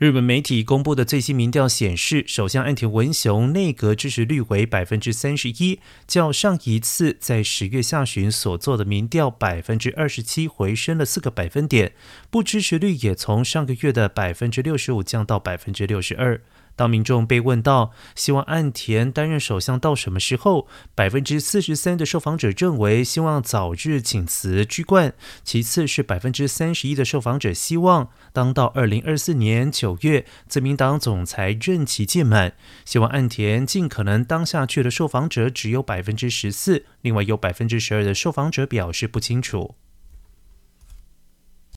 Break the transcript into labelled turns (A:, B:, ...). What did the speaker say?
A: 日本媒体公布的最新民调显示，首相岸田文雄内阁支持率为百分之三十一，较上一次在十月下旬所做的民调百分之二十七回升了四个百分点，不支持率也从上个月的百分之六十五降到百分之六十二。当民众被问到希望岸田担任首相到什么时候，百分之四十三的受访者认为希望早日请辞居冠，其次是百分之三十一的受访者希望当到二零二四年九月自民党总裁任期届满，希望岸田尽可能当下去的受访者只有百分之十四，另外有百分之十二的受访者表示不清楚。